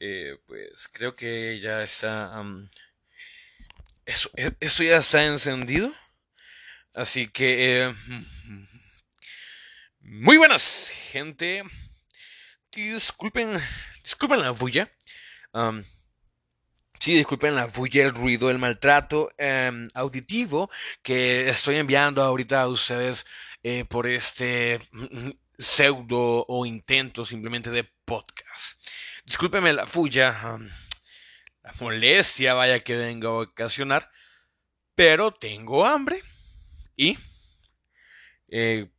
Eh, pues creo que ya está... eso, e, eso ya está encendido. Así que... Eh, muy buenas, gente. Disculpen, disculpen la bulla. sí, disculpen la bulla, el ruido, el maltrato em, auditivo que estoy enviando ahorita a ustedes eh, por este pseudo o intento simplemente de podcast. Discúlpeme la fuya, la molestia vaya que venga a ocasionar, pero tengo hambre y eh,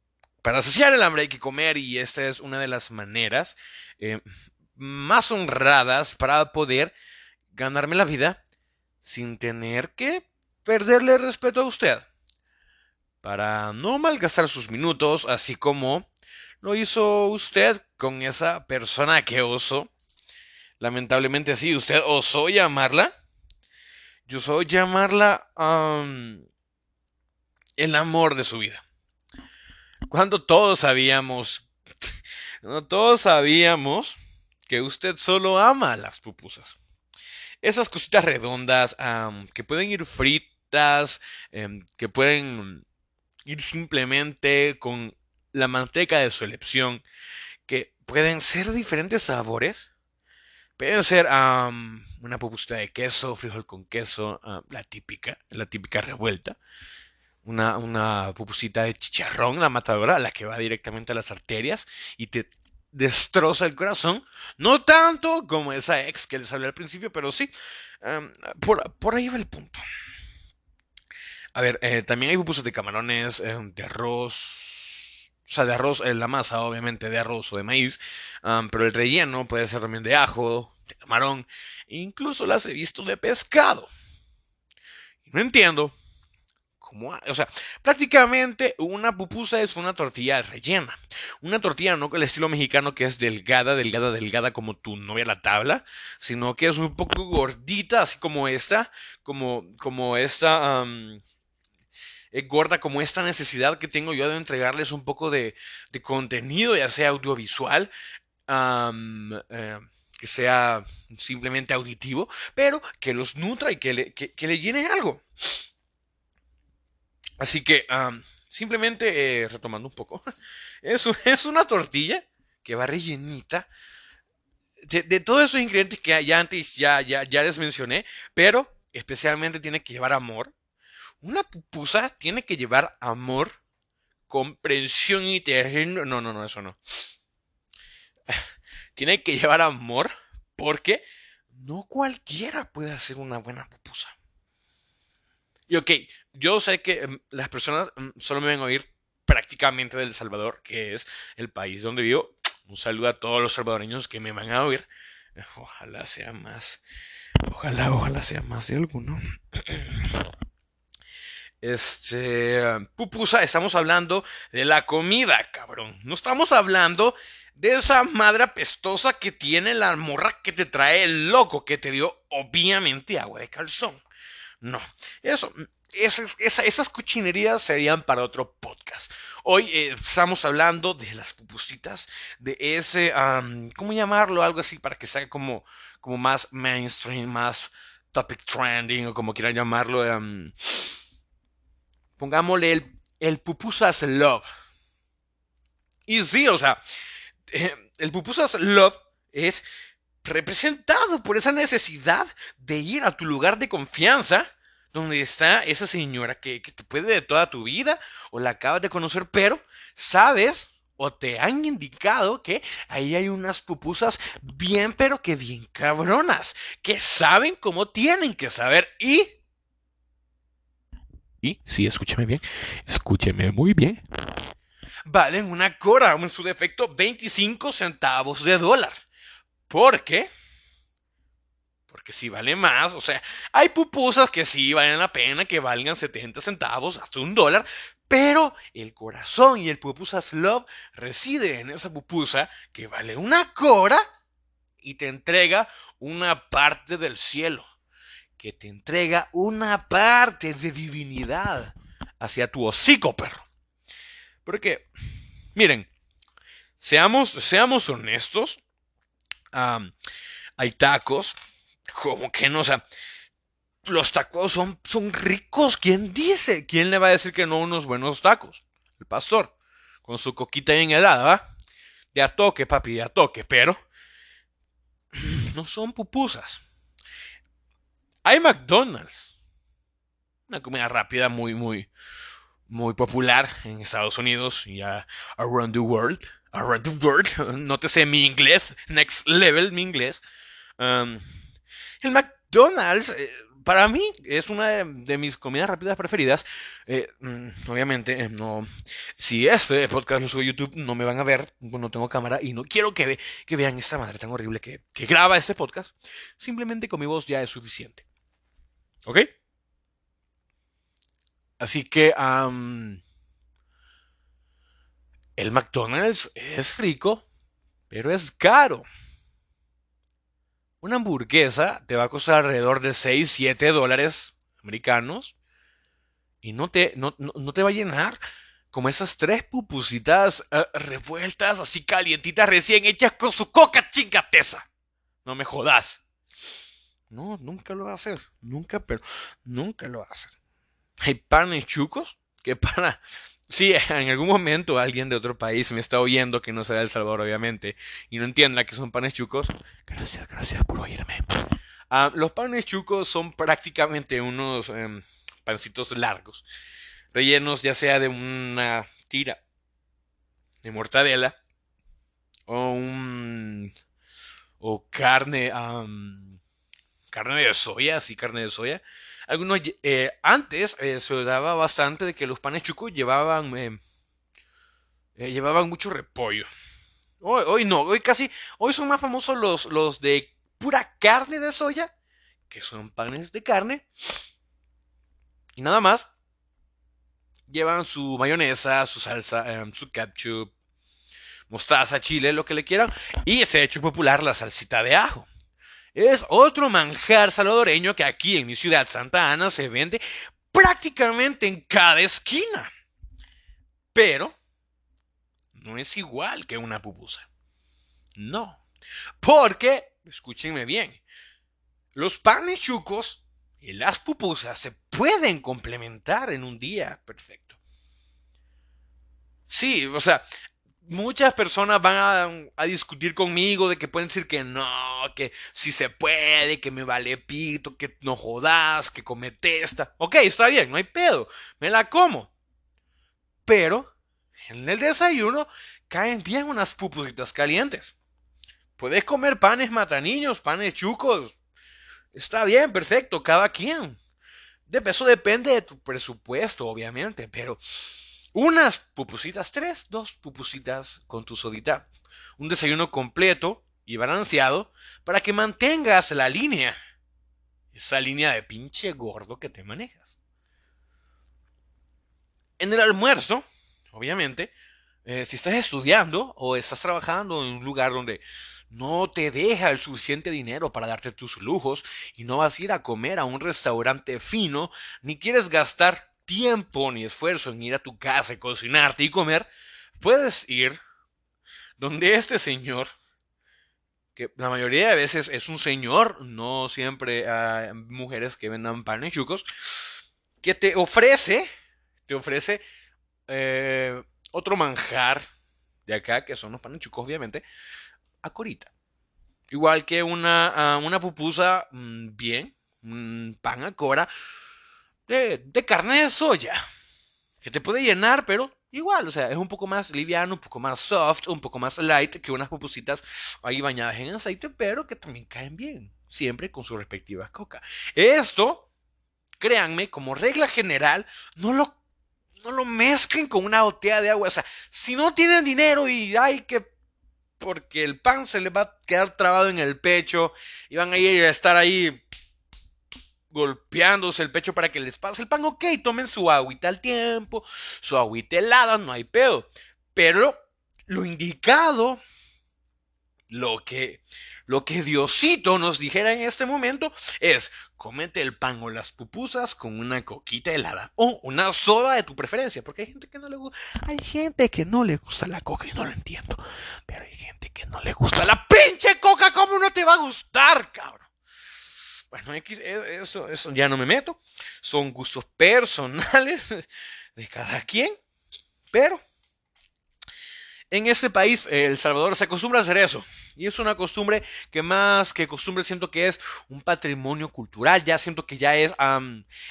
para saciar el hambre hay que comer y esta es una de las maneras eh, más honradas para poder ganarme la vida sin tener que perderle respeto a usted. Para no malgastar sus minutos, así como lo hizo usted con esa persona que osó. Lamentablemente así, usted osó llamarla. Yo osó llamarla el amor de su vida. Cuando todos sabíamos, todos sabíamos que usted solo ama las pupusas. Esas cositas redondas que pueden ir fritas, em, que pueden ir simplemente con la manteca de su elección, que pueden ser diferentes sabores. Pueden ser una pupusita de queso, frijol con queso, la típica, la típica revuelta. Una, una pupusita de chicharrón, la matadora, la que va directamente a las arterias y te destroza el corazón. No tanto como esa ex que les hablé al principio, pero sí. por, por ahí va el punto. A ver, eh, también hay pupusas de camarones, eh, de arroz, o sea, de arroz, eh, la masa obviamente de arroz o de maíz, pero el relleno puede ser también de ajo, de camarón, incluso las he visto de pescado. Y no entiendo cómo, o sea, prácticamente una pupusa es una tortilla rellena. Una tortilla no con el estilo mexicano que es delgada, delgada, delgada como tu novia la tabla, sino que es un poco gordita, así como esta, como, como esta gorda como esta necesidad que tengo yo de entregarles un poco de, contenido, ya sea audiovisual, eh, que sea simplemente auditivo, pero que los nutra y que le, que, le llene algo. Así que, simplemente eh, retomando un poco, es, es una tortilla que va rellenita de, todos esos ingredientes que ya antes ya, ya, ya les mencioné, pero especialmente tiene que llevar amor, una pupusa tiene que llevar amor, comprensión y terreno. No, no, no, eso no. tiene que llevar amor porque no cualquiera puede hacer una buena pupusa. Y ok, yo sé que em, las personas em, solo me ven a oír prácticamente del Salvador, que es el país donde vivo. Un saludo a todos los salvadoreños que me van a oír. Ojalá sea más. Ojalá, ojalá sea más de alguno. Este, pupusa, estamos hablando de la comida, cabrón. No estamos hablando de esa madre apestosa que tiene la morra que te trae el loco que te dio, obviamente, agua de calzón. No, eso, esas, cochinerías serían para otro podcast. Hoy eh, estamos hablando de las pupusitas, de ese, ¿cómo llamarlo? Algo así para que sea como, como más mainstream, más topic trending o como quieran llamarlo pongámosle el, el pupusas love. Y sí, o sea, el pupusas love es representado por esa necesidad de ir a tu lugar de confianza, donde está esa señora que, que te puede de toda tu vida o la acabas de conocer, pero sabes o te han indicado que ahí hay unas pupusas bien, pero que bien cabronas, que saben cómo tienen que saber y y sí, escúcheme bien, escúcheme muy bien. Valen una cora, en su defecto 25 centavos de dólar. ¿Por qué? Porque si vale más, o sea, hay pupusas que sí valen la pena, que valgan 70 centavos, hasta un dólar, pero el corazón y el pupusas love reside en esa pupusa que vale una cora y te entrega una parte del cielo que te entrega una parte de divinidad hacia tu hocico, perro. Porque, miren, seamos, seamos honestos, hay tacos, como que no, o sea, los tacos son, son ricos. ¿Quién dice? ¿Quién le va a decir que no unos buenos tacos? El pastor, con su coquita bien helada, ¿va? De a toque, papi, de a toque, pero no son pupusas. Hay McDonald's, una comida rápida muy, muy, muy popular en Estados Unidos y around the world. Around the world, nótese mi inglés, next level mi inglés. Um, el McDonald's, eh, para mí, es una de, mis comidas rápidas preferidas. Eh, mm, obviamente, eh, no. Si este podcast lo sube a YouTube, no me van a ver. No tengo cámara y no quiero que, que vean esta madre tan horrible que, que graba este podcast. Simplemente con mi voz ya es suficiente. ¿Ok? Así que. el McDonald's es rico, pero es caro. Una hamburguesa te va a costar alrededor de 6, 7 dólares americanos y no te, no, te va a llenar como esas tres pupusitas eh, revueltas, así calientitas, recién hechas con su coca chingateza. No me jodas. No, nunca lo va a hacer. Nunca, pero nunca lo va a hacer. Hay panes chucos que para si en algún momento alguien de otro país me está oyendo, que no sea El Salvador, obviamente, y no entienda que son panes chucos, gracias, gracias por oírme. Ah, los panes chucos son prácticamente unos em, pancitos largos, rellenos ya sea de una tira de mortadela o un o carne carne de soya, sí, carne de soya algunos, eh, antes eh, se daba bastante de que los panes chucos llevaban, eh, llevaban mucho repollo. Hoy, hoy, no, hoy casi, hoy son más famosos los, los de pura carne de soya, que son panes de carne. Y nada más. Llevan su mayonesa, su salsa, su ketchup, mostaza, chile, lo que le quieran. Y se ha hecho popular la salsita de ajo. Es otro manjar salvadoreño que aquí en mi ciudad Santa Ana se vende prácticamente en cada esquina. Pero no es igual que una pupusa. No. Porque, escúchenme bien, los panes chucos y las pupusas se pueden complementar en un día perfecto. Sí, o sea, muchas personas van a, discutir conmigo de que pueden decir que no, que si se puede, que me vale pito, que no jodas, que comete esta. Ok, está bien, no hay pedo, me la como. Pero en el desayuno caen bien unas pupusitas calientes. Puedes comer panes mataniños, panes chucos. Está bien, perfecto, cada quien. De eso depende de tu presupuesto, obviamente, pero unas pupusitas, tres, dos pupusitas con tu sodita. Un desayuno completo y balanceado para que mantengas la línea. Esa línea de pinche gordo que te manejas. En el almuerzo, obviamente, eh, si estás estudiando o estás trabajando en un lugar donde no te deja el suficiente dinero para darte tus lujos y no vas a ir a comer a un restaurante fino, ni quieres gastar tiempo ni esfuerzo en ir a tu casa y cocinarte y comer, puedes ir donde este señor, que la mayoría de veces es un señor, no siempre hay mujeres que vendan panes chucos, que te ofrece, te ofrece eh, otro manjar de acá, que son los panes chucos, obviamente, a corita. Igual que una, una pupusa, mm, bien, pan a cora, de, carne de soya. Que te puede llenar, pero igual, o sea, es un poco más liviano, un poco más soft, un poco más light que unas pupusitas ahí bañadas en aceite, pero que también caen bien, siempre con sus respectivas coca. Esto, créanme, como regla general, no lo, no lo mezclen con una botella de agua. O sea, si no tienen dinero y hay que porque el pan se les va a quedar trabado en el pecho y van a ir a estar ahí golpeándose el pecho para que les pase el pan, ok, tomen su agüita al tiempo, su agüita helada, no hay pedo. Pero lo indicado, lo que, lo que Diosito nos dijera en este momento es, cómete el pan o las pupusas con una coquita helada o una soda de tu preferencia, porque hay gente que no le gusta, hay gente que no le gusta la coca y no lo entiendo, pero hay gente que no le gusta la pinche coca como va a gustar, cabrón. Bueno, e, eso, eso ya no me meto. Son gustos personales de cada quien. Pero en este país, El Salvador, se acostumbra a hacer eso. Y es una costumbre que más que costumbre siento que es un patrimonio cultural. Ya siento que ya es,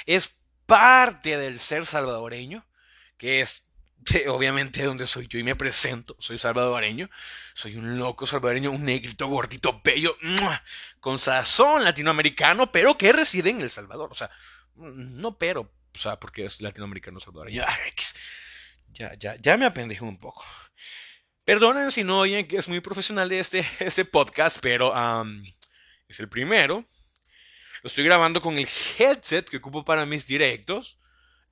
es parte del ser salvadoreño, que es obviamente donde soy yo y me presento, soy salvadoreño, soy un loco salvadoreño, un negrito gordito bello, con sazón latinoamericano, pero que reside en El Salvador, o sea, no pero, o sea, porque es latinoamericano salvadoreño, ya, ya, ya me apendejé un poco. Perdonen si no oyen que es muy profesional este, este podcast, pero es el primero. Lo estoy grabando con el headset que ocupo para mis directos.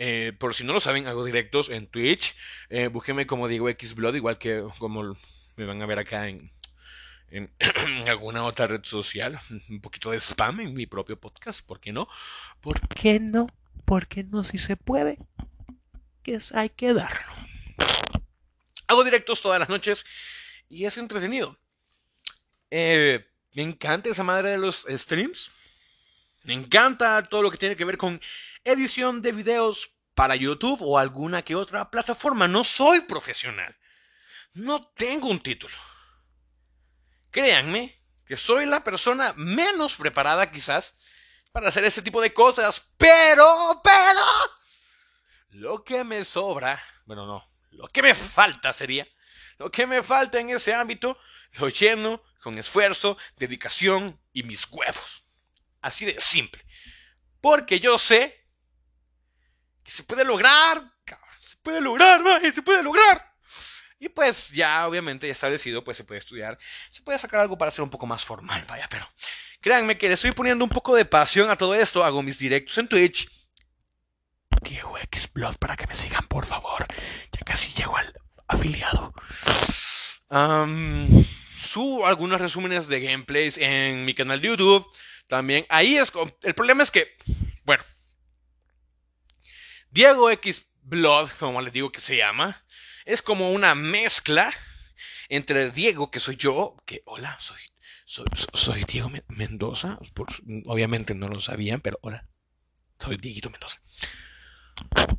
Eh, por si no lo saben, hago directos en Twitch. Eh, búsquenme como Diego X Blood, igual que como me van a ver acá en, alguna otra red social. Un poquito de spam en mi propio podcast, ¿por qué no? ¿Por qué no? ¿Por qué no? Si se puede, que hay que darlo. Hago directos todas las noches y es entretenido. Eh, me encanta esa madre de los streams. Me encanta todo lo que tiene que ver con edición de videos para YouTube o alguna que otra plataforma. No soy profesional. No tengo un título. Créanme que soy la persona menos preparada quizás para hacer ese tipo de cosas. Pero, pero, lo que me sobra, bueno, no, lo que me falta sería, lo que me falta en ese ámbito, lo lleno con esfuerzo, dedicación y mis huevos. Así de simple. Porque yo sé se puede lograr, se puede lograr, se puede lograr. Y pues ya obviamente ya establecido, pues se puede estudiar, se puede sacar algo para ser un poco más formal, vaya, pero créanme que le estoy poniendo un poco de pasión a todo esto, hago mis directos en Twitch. Diego Xplot para que me sigan, por favor. Ya casi llego al afiliado. subo algunos resúmenes de gameplays en mi canal de YouTube. También ahí es. El problema es que, bueno, Diego X Blood, como les digo que se llama, es como una mezcla entre Diego, que soy yo, que hola, soy, Diego Mendoza. obviamente no lo sabían, pero hola, soy Dieguito Mendoza.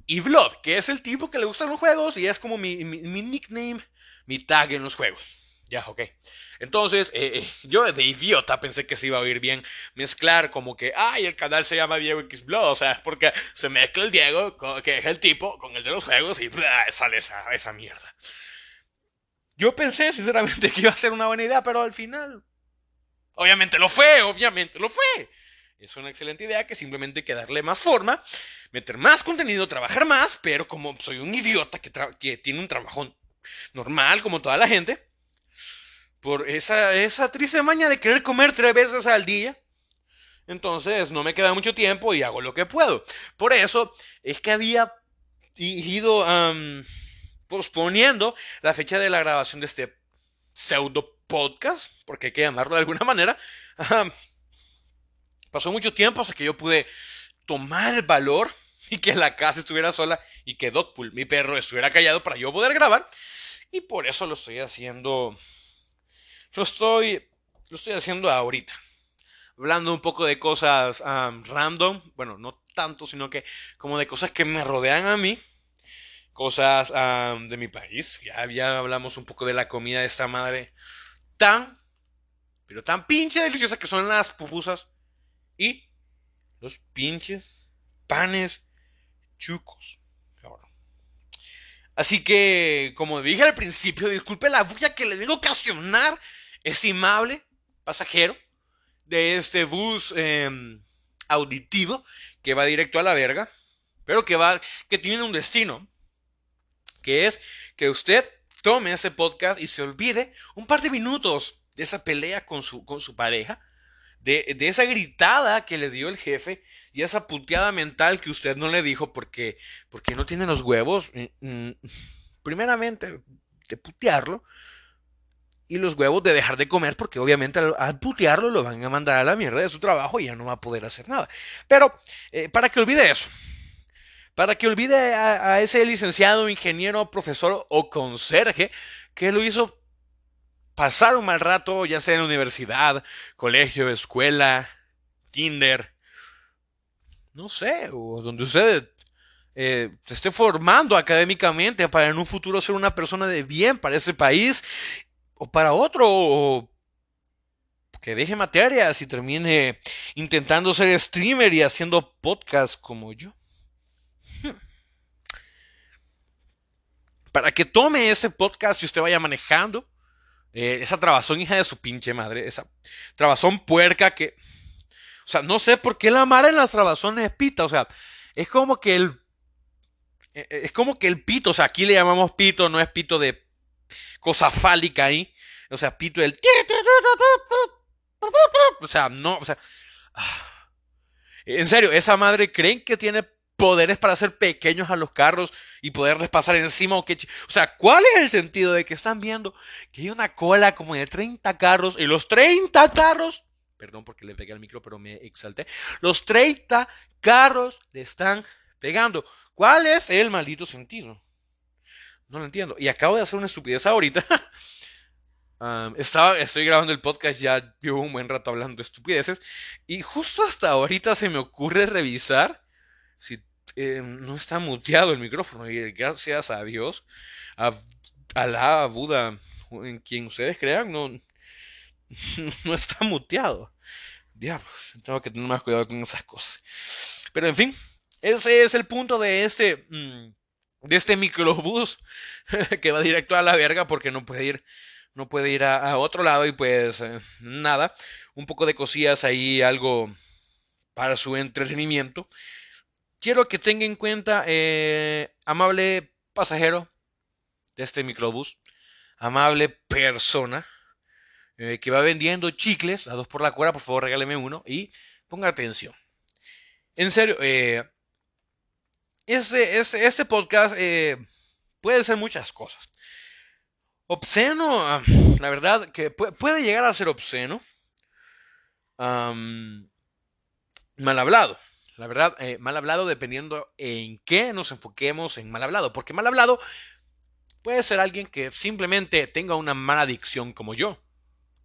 Y Blood, que es el tipo que le gustan los juegos y es como mi nickname, mi tag en los juegos. Ya, ok. Entonces, eh, eh, yo de idiota pensé que se iba a oír bien mezclar como que, ay, el canal se llama Diego X Blood, o sea, es porque se mezcla el Diego, que es el tipo, con el de los juegos y sale esa, esa mierda. Yo pensé, sinceramente, que iba a ser una buena idea, pero al final, obviamente lo fue, obviamente lo fue. Es una excelente idea que simplemente hay que darle más forma, meter más contenido, trabajar más, pero como soy un idiota que, que tiene un trabajo normal como toda la gente, por esa, esa triste maña de querer comer tres veces al día. Entonces no me queda mucho tiempo y hago lo que puedo. Por eso es que había ido posponiendo la fecha de la grabación de este pseudo podcast, porque hay que llamarlo de alguna manera. pasó mucho tiempo hasta que yo pude tomar el valor y que la casa estuviera sola y que Dogpool, mi perro, estuviera callado para yo poder grabar. Y por eso lo estoy haciendo lo estoy, lo estoy haciendo ahorita. Hablando un poco de cosas random. Bueno, no tanto, sino que como de cosas que me rodean a mí. Cosas de mi país. Ya, hablamos un poco de la comida de esta madre. Tan, pero tan pinche deliciosa que son las pupusas. Y los pinches panes chucos. Así que, como dije al principio, disculpe la bulla que le digo ocasionar estimable pasajero de este bus em, auditivo que va directo a la verga, pero que va, que tiene un destino, que es que usted tome ese podcast y se olvide un par de minutos de esa pelea con su, con su pareja, de, de, esa gritada que le dio el jefe y esa puteada mental que usted no le dijo porque, porque no tiene los huevos, mm, mm, primeramente, de putearlo, y los huevos de dejar de comer porque obviamente al, putearlo lo van a mandar a la mierda de su trabajo y ya no va a poder hacer nada. Pero eh, para que olvide eso, para que olvide a, ese licenciado, ingeniero, profesor o conserje que lo hizo pasar un mal rato, ya sea en universidad, colegio, escuela, kinder, no sé, o donde usted eh, se esté formando académicamente para en un futuro ser una persona de bien para ese país o para otro, o que deje materias y termine intentando ser streamer y haciendo podcast como yo. Para que tome ese podcast y usted vaya manejando eh, esa trabazón hija de su pinche madre, esa trabazón puerca que... O sea, no sé por qué la mara en las trabazones es pita, o sea, es como que el... Eh, eh, es como que el pito, o sea, aquí le llamamos pito, no es pito de cosa fálica ahí. O sea, pito del... O sea, no, o sea... En serio, esa madre creen que tiene poderes para hacer pequeños a los carros y poderles pasar encima o qué. O sea, ¿cuál es el sentido de que están viendo que hay una cola como de 30 carros y los 30 carros, perdón porque le pegué al micro, pero me exalté, los 30 carros le están pegando? ¿Cuál es el maldito sentido? No lo entiendo. Y acabo de hacer una estupidez ahorita. estaba, estoy grabando el podcast, ya llevo un buen rato hablando de estupideces. Y justo hasta ahorita se me ocurre revisar si eh, no está muteado el micrófono y gracias a Dios, a Alá, a Buda, en quien ustedes crean, no, no está muteado. Diablos, tengo que tener más cuidado con esas cosas. Pero en fin, ese es el punto de este, mm, de este microbús que va directo a la verga porque no puede ir, no puede ir a, otro lado y pues eh, nada, un poco de cosillas ahí, algo para su entretenimiento quiero que tenga en cuenta, eh, amable pasajero de este microbús, amable persona eh, que va vendiendo chicles a dos por la cuerda, por favor regáleme uno y ponga atención. En serio, eh, este, este, podcast puede ser muchas cosas. Obsceno, la verdad que puede llegar a ser obsceno. mal hablado la verdad, eh, mal hablado dependiendo en qué nos enfoquemos en mal hablado. Porque mal hablado puede ser alguien que simplemente tenga una mala adicción como yo.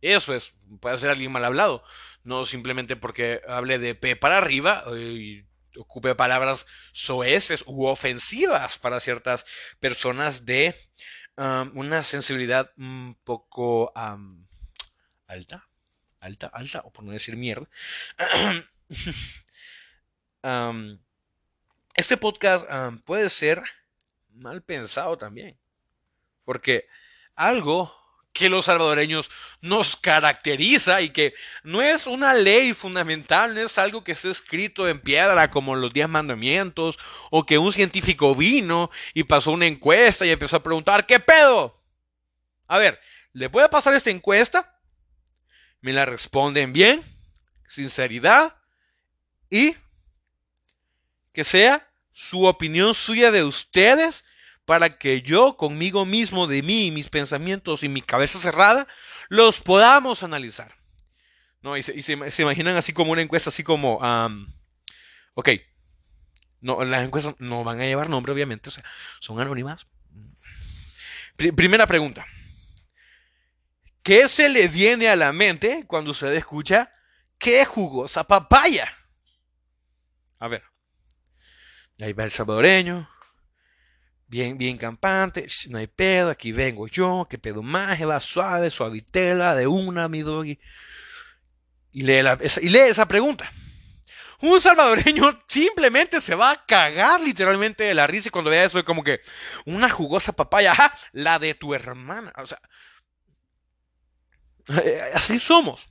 Eso es, puede ser alguien mal hablado. No simplemente porque hable de P para arriba y ocupe palabras soeces u ofensivas para ciertas personas de una sensibilidad un poco alta. Alta, alta, o por no decir mierda. este podcast puede ser mal pensado también. Porque algo que los salvadoreños nos caracteriza y que no es una ley fundamental, no es algo que esté escrito en piedra como los diez mandamientos, o que un científico vino y pasó una encuesta y empezó a preguntar, ¿qué pedo? A ver, ¿le a pasar esta encuesta? Me la responden bien, sinceridad y que sea su opinión suya de ustedes para que yo conmigo mismo, de mí, mis pensamientos y mi cabeza cerrada, los podamos analizar. ¿No? Y, se, imaginan así como una encuesta, así como, ok, no, las encuestas no van a llevar nombre, obviamente, o sea, son anónimas. primera pregunta. ¿Qué se le viene a la mente cuando usted escucha qué jugosa papaya? A ver. Ahí va el salvadoreño, bien, bien campante, no hay pedo, aquí vengo yo, que pedo más, va suave, suavitela, de una, mi doggy. Y lee, esa, y lee esa pregunta. Un salvadoreño simplemente se va a cagar literalmente de la risa y cuando vea eso es como que una jugosa papaya, ajá, la de tu hermana. O sea, eh, así somos.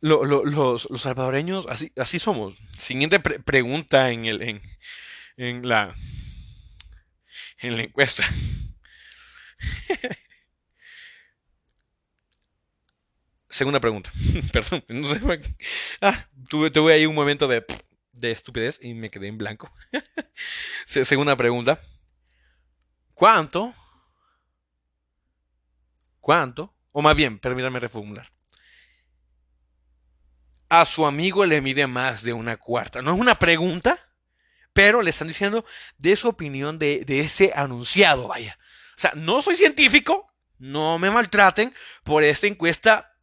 Los, salvadoreños, así, somos. Siguiente pregunta en, el, en, la, en la encuesta. Segunda pregunta. Perdón, no sé. Ah, tuve, tuve ahí un momento de, de estupidez y me quedé en blanco. Segunda pregunta. ¿Cuánto? ¿Cuánto? O más bien, permítame reformular a su amigo le mide más de una cuarta. No es una pregunta, pero le están diciendo de su opinión de, ese anunciado, vaya. O sea, no soy científico, no me maltraten por esta encuesta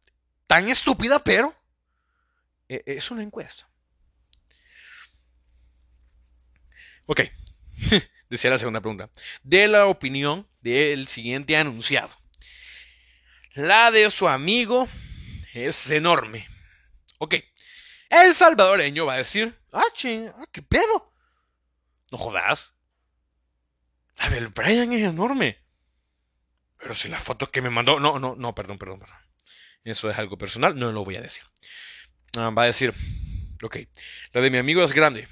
tan estúpida, pero eh, es una encuesta. Ok, decía la segunda pregunta. De la opinión del siguiente anunciado. La de su amigo es enorme. Ok, el salvadoreño va a decir, ah, ching, ah, qué pedo. No jodas. La del Brian es enorme. Pero si la foto que me mandó. No, no, no, perdón, perdón, perdón. Eso es algo personal, no lo voy a decir. Ah, va a decir, ok, la de mi amigo es grande.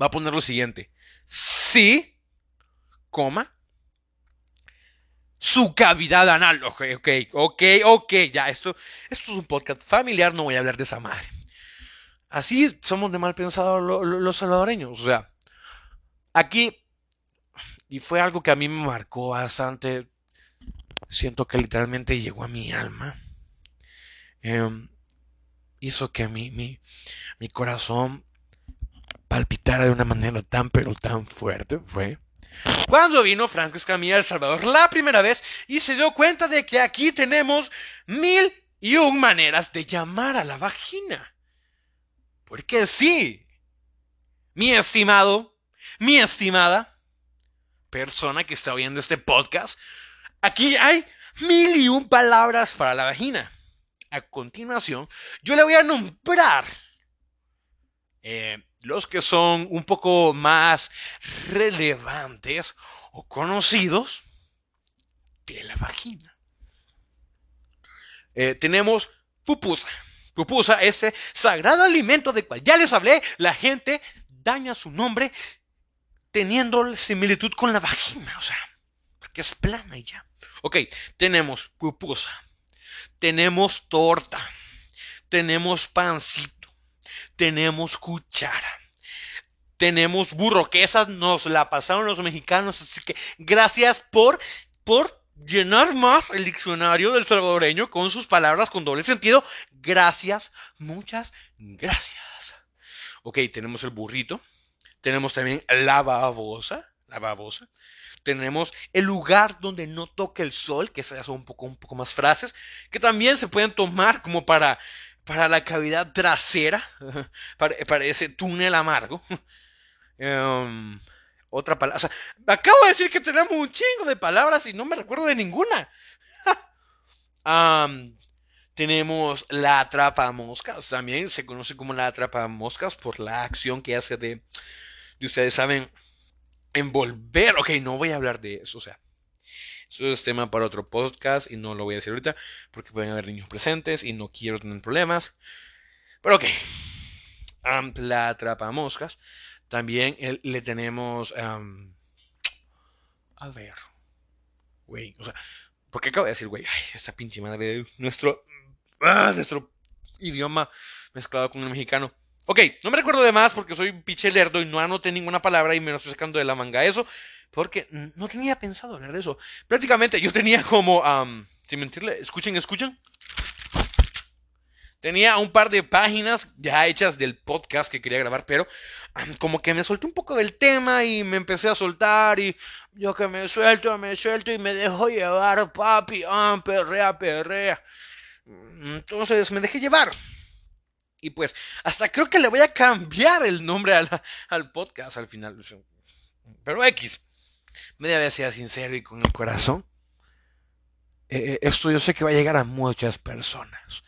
Va a poner lo siguiente. Sí, coma, su cavidad anal. Ok, ok, ok, ok, ya, esto, esto es un podcast familiar, no voy a hablar de esa madre. Así somos de mal pensados los salvadoreños. O sea, aquí, y fue algo que a mí me marcó bastante, siento que literalmente llegó a mi alma. Em, hizo que mi, mi, mi corazón palpitara de una manera tan pero tan fuerte fue cuando vino Franco Escamilla a El Salvador la primera vez y se dio cuenta de que aquí tenemos mil y un maneras de llamar a la vagina. Porque sí, mi estimado, mi estimada persona que está oyendo este podcast, aquí hay mil y un palabras para la vagina. A continuación, yo le voy a nombrar eh, los que son un poco más relevantes o conocidos de la vagina. Eh, tenemos pupusa. Pupusa, ese sagrado alimento de cual ya les hablé, la gente daña su nombre teniendo similitud con la vagina, o sea, porque es plana y ya. Ok, tenemos pupusa, tenemos torta, tenemos pancito, tenemos cuchara, tenemos burro, que esas nos la pasaron los mexicanos, así que gracias por, por llenar más el diccionario del salvadoreño con sus palabras con doble sentido. Gracias, muchas gracias. Ok, tenemos el burrito, tenemos también la babosa, la babosa. Tenemos el lugar donde no toca el sol, que esas son un poco, un poco más frases, que también se pueden tomar como para, para la cavidad trasera, para, ese túnel amargo. Um, otra palabra. Acabo de decir que tenemos un chingo de palabras y no me recuerdo de ninguna. tenemos la atrapa moscas. También se conoce como la atrapa moscas por la acción que hace de, de ustedes saben, envolver. Ok, no voy a hablar de eso. O sea, eso es tema para otro podcast y no lo voy a decir ahorita porque pueden haber niños presentes y no quiero tener problemas. Pero ok. la atrapa moscas también le tenemos... a ver. Güey, o sea, ¿por qué acabo de decir, güey? Ay, esta pinche madre. Nuestro... Ah, nuestro idioma mezclado con el mexicano. Ok, no me recuerdo de más porque soy un pinche lerdo y no anoté ninguna palabra y me lo estoy sacando de la manga eso. Porque no tenía pensado hablar de eso. Prácticamente yo tenía como... sin mentirle, escuchen, escuchen. Tenía un par de páginas ya hechas del podcast que quería grabar, pero como que me solté un poco del tema y me empecé a soltar y yo que me suelto, me suelto y me dejo llevar, papi, perrea, perrea. Entonces me dejé llevar. Y pues hasta creo que le voy a cambiar el nombre al, podcast al final. Pero X, media vez sincero y con el corazón. Eh, eh, esto yo sé que va a llegar a muchas personas.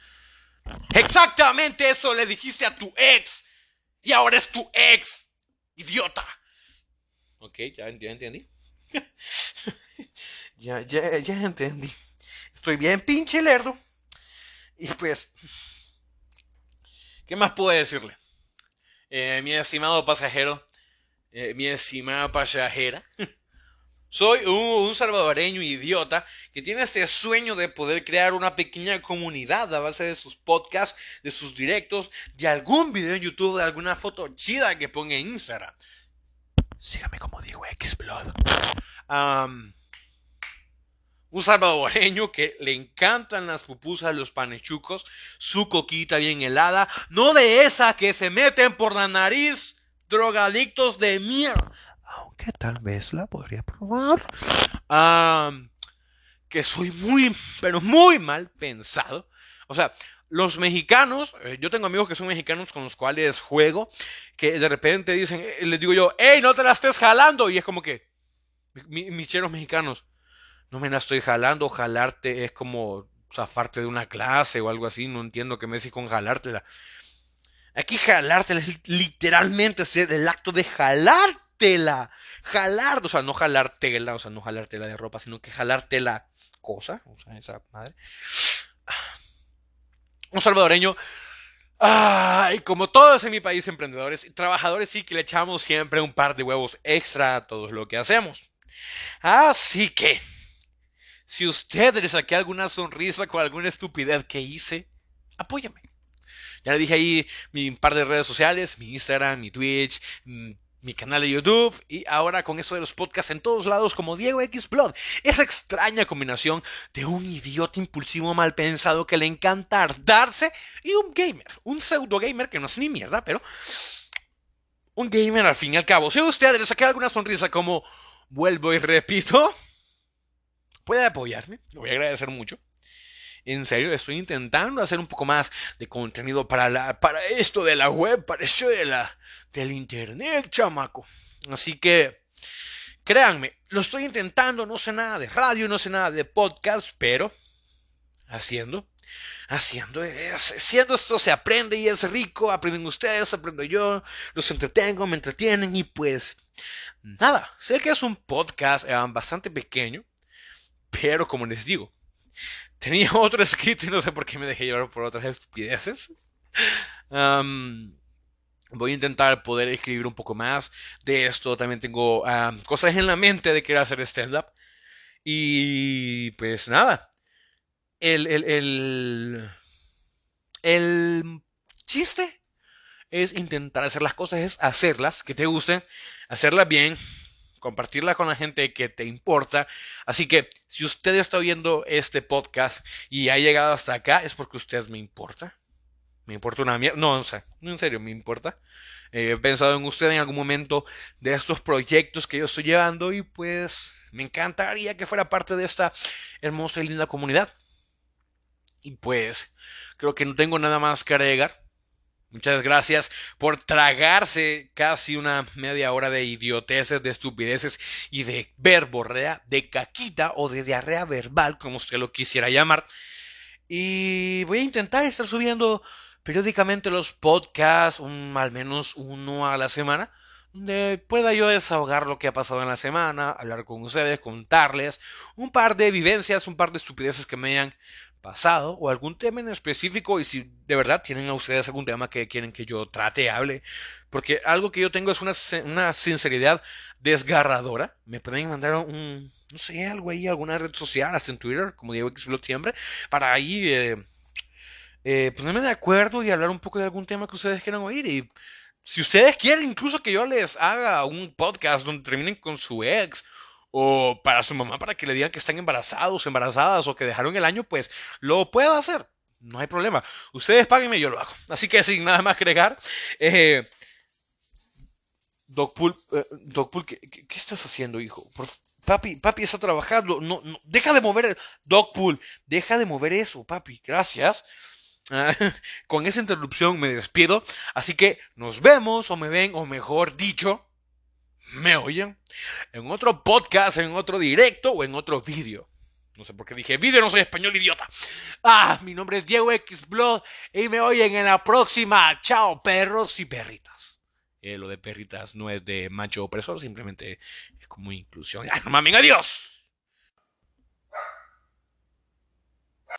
Exactamente eso le dijiste a tu ex. Y ahora es tu ex. Idiota. Ok, ya, entendí. ya, ya, ya entendí. Estoy bien pinche lerdo. Y pues... ¿Qué más puedo decirle? Eh, mi estimado pasajero. Mi estimada pasajera. Soy un, salvadoreño idiota que tiene este sueño de poder crear una pequeña comunidad a base de sus podcasts, de sus directos, de algún video en YouTube, de alguna foto chida que ponga en Instagram. Sígame como digo, Xblood. un salvadoreño que le encantan las pupusas, los panechucos, su coquita bien helada, no de esa que se meten por la nariz, drogadictos de mierda que tal vez la podría probar. que soy muy, pero muy mal pensado. O sea, los mexicanos, eh, yo tengo amigos que son mexicanos con los cuales juego, que de repente dicen, eh, les digo yo, hey, no te la estés jalando. Y es como que, mis cheros mexicanos, no me la estoy jalando, jalarte es como zafarte de una clase o algo así, no entiendo qué me decís con jalártela. Aquí jalártela es literalmente ser el acto de jalártela. Jalar, o sea, no jalártela, o sea, no jalártela de ropa, sino que jalarte la cosa, o sea, esa madre. Un salvadoreño Ay, como todos en mi país, emprendedores y trabajadores, sí que le echamos siempre un par de huevos extra a todo lo que hacemos. Así que, si usted le saqué alguna sonrisa con alguna estupidez que hice, apóyame. Ya le dije ahí mi par de redes sociales, mi Instagram, mi Twitch, mm, mi canal de YouTube y ahora con eso de los podcasts en todos lados como Diego X Blood. Esa extraña combinación de un idiota impulsivo mal pensado que le encanta darse y un gamer, un pseudo gamer que no es ni mierda, pero un gamer al fin y al cabo. Si a usted le saqué alguna sonrisa como vuelvo y repito, puede apoyarme, lo voy a agradecer mucho. En serio, estoy intentando hacer un poco más de contenido para, la, para esto de la web, para esto de la, del internet, chamaco. Así que, créanme, lo estoy intentando, no sé nada de radio, no sé nada de podcast, pero haciendo, haciendo, haciendo esto se aprende y es rico, aprenden ustedes, aprendo yo, los entretengo, me entretienen y pues nada, sé que es un podcast eh, bastante pequeño, pero como les digo, Tenía otro escrito y no sé por qué me dejé llevar por otras estupideces. voy a intentar poder escribir un poco más de esto. También tengo cosas en la mente de querer hacer stand-up. Y pues nada. El, el, el, el chiste es intentar hacer las cosas, es hacerlas, que te gusten, hacerlas bien, compartirla con la gente que te importa. Así que si usted está oyendo este podcast y ha llegado hasta acá, es porque usted me importa. Me importa una mierda. No, o sea, no en serio, me importa. Eh, he pensado en usted en algún momento de estos proyectos que yo estoy llevando y pues me encantaría que fuera parte de esta hermosa y linda comunidad. Y pues creo que no tengo nada más que agregar. Muchas gracias por tragarse casi una media hora de idioteces, de estupideces y de verborrea, de caquita o de diarrea verbal, como usted lo quisiera llamar. Y voy a intentar estar subiendo periódicamente los podcasts, al menos uno a la semana, donde pueda yo desahogar lo que ha pasado en la semana, hablar con ustedes, contarles un par de vivencias, un par de estupideces que me hayan pasado o algún tema en específico y si de verdad tienen a ustedes algún tema que quieren que yo trate, hable, porque algo que yo tengo es una, una sinceridad desgarradora, me pueden mandar un, no sé, algo ahí, alguna red social, hasta en Twitter, como Diego Xblog siempre, para ahí eh, eh, ponerme de acuerdo y hablar un poco de algún tema que ustedes quieran oír. Y si ustedes quieren incluso que yo les haga un podcast donde terminen con su ex o para su mamá para que le digan que están embarazados, embarazadas o que dejaron el año, pues lo puedo hacer. No hay problema. Ustedes páguenme, yo lo hago. Así que sin nada más agregar. Eh, Dogpool, eh, ¿qué, estás haciendo, hijo? papi, papi está trabajando. No, deja de mover. Dogpool, deja de mover eso, papi. Gracias. con esa interrupción me despido. Así que nos vemos, o me ven, o mejor dicho, me oyen en otro podcast, en otro directo o en otro vídeo. No sé por qué dije vídeo, no soy español idiota. Ah, mi nombre es Diego X Blood y me oyen en la próxima. Chao, perros y perritas. Eh, lo de perritas no es de macho opresor, simplemente es como inclusión. ¡Ay, no mames, adiós!